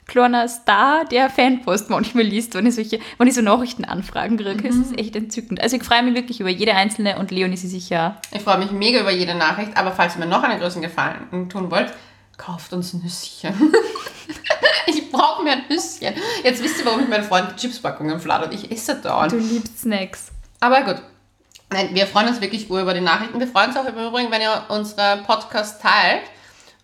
kleiner Star, der Fanpost manchmal liest, wenn ich, solche, wenn ich so Nachrichtenanfragen kriege. Es Mhm. ist echt entzückend. Also ich freue mich wirklich über jede einzelne und Leonie sie sicher. Ich freue mich mega über jede Nachricht, aber falls ihr mir noch einen größeren Gefallen tun wollt, kauft uns Nüsschen. ich brauche mehr Nüsschen. Jetzt wisst ihr, warum ich meinen Freund Chipspackungen fladert. Ich esse dauernd. Du liebst Snacks. Aber gut. Nein, wir freuen uns wirklich über die Nachrichten. Wir freuen uns auch im Übrigen, wenn ihr unsere Podcast teilt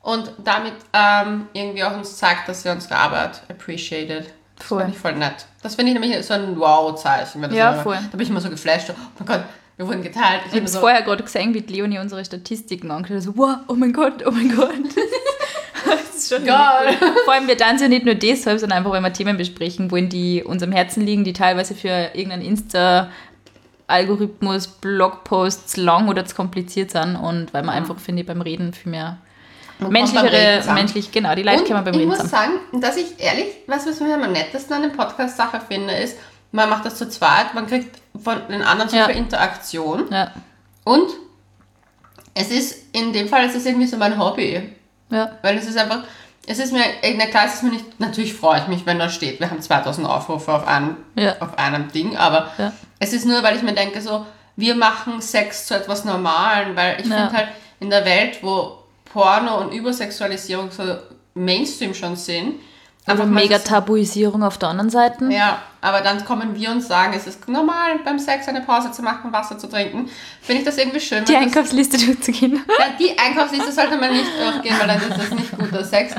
und damit ähm, irgendwie auch uns zeigt, dass ihr unsere Arbeit appreciated. Das Voll. finde ich voll nett. Das finde ich nämlich so ein Wow-Zeichen. Ja, immer- voll. Da bin ich immer so geflasht. Oh mein Gott, wir wurden geteilt. Ich habe es vorher gerade gesehen, wie Leonie unsere Statistiken angeschaut hat. So, wow, oh mein Gott, oh mein Gott. das ist schon Geil. Vor allem, wir tanzen ja nicht nur deshalb, sondern einfach, wenn wir Themen besprechen, wollen die uns am Herzen liegen, die teilweise für irgendeinen Insta-Algorithmus, Blogposts lang oder zu kompliziert sind und weil man einfach, finde ich, beim Reden viel mehr Menschlichere, menschlich, genau, die Leute man beim ich Reden muss zusammen. sagen, dass ich ehrlich, was was mir am nettesten an der Podcast-Sache finde, ist, man macht das zu zweit, man kriegt von den anderen so Ja. viel Interaktion. Ja, Und es ist, in dem Fall, es ist irgendwie so mein Hobby. ja. Weil es ist einfach, es ist mir, na klar, es ist mir nicht, natürlich freue ich mich, wenn da steht, wir haben 2000 Aufrufe auf einem, Ja. auf einem Ding, aber Ja. es ist nur, weil ich mir denke, so, wir machen Sex zu etwas Normalen, weil ich finde halt, in der Welt, wo Porno und Übersexualisierung so Mainstream schon sind, Einfach, mega weil es- Tabuisierung auf der anderen Seite. Ja, aber dann kommen wir und sagen, es ist normal, beim Sex eine Pause zu machen, Wasser zu trinken. Finde ich das irgendwie schön. Die Einkaufsliste durchzugehen. Ja, die Einkaufsliste sollte man nicht durchgehen, weil dann ist das nicht guter Sex.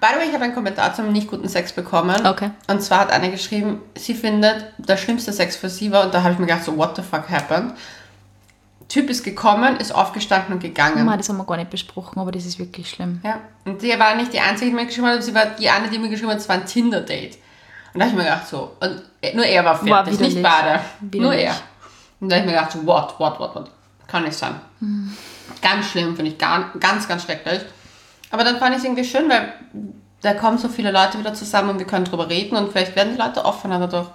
By the way, ich habe einen Kommentar zum nicht guten Sex bekommen. Okay. Und zwar hat eine geschrieben, sie findet, der schlimmste Sex für sie war, und da habe ich mir gedacht, so, what the fuck happened? Typ ist gekommen, ist aufgestanden und gegangen. Mann, das haben wir gar nicht besprochen, aber das ist wirklich schlimm. Ja, und sie war nicht die einzige, die mir geschrieben hat, sie war die eine, die mir geschrieben hat, es war ein Tinder-Date. Und da habe ich mir gedacht, so, und nur er war War fertig, nicht widerlich. beide. Nur er. Und da habe ich mir gedacht, so, what, what, what, what. Kann nicht sein. Ganz schlimm, finde ich, gar, ganz, ganz schrecklich. Aber dann fand ich es irgendwie schön, weil da kommen so viele Leute wieder zusammen und wir können drüber reden und vielleicht werden die Leute offener dadurch.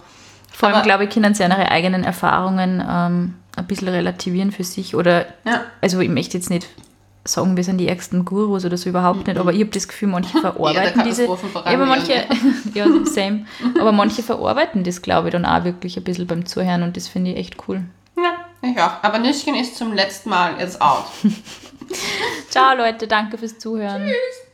Vor allem, Aber- glaube ich, können sie ihre eigenen Erfahrungen ähm, ein bisschen relativieren für sich. Oder, Ja. also ich möchte jetzt nicht sagen, wir sind die ärgsten Gurus oder so überhaupt nicht, aber ich habe das Gefühl, manche verarbeiten diese. Ja, aber manche, ja, same. Aber manche verarbeiten das, glaube ich, dann auch wirklich ein bisschen beim Zuhören und das finde ich echt cool. Ja, ich auch. Aber Nüsschen ist zum letzten Mal jetzt out. Ciao, Leute, danke fürs Zuhören. Tschüss.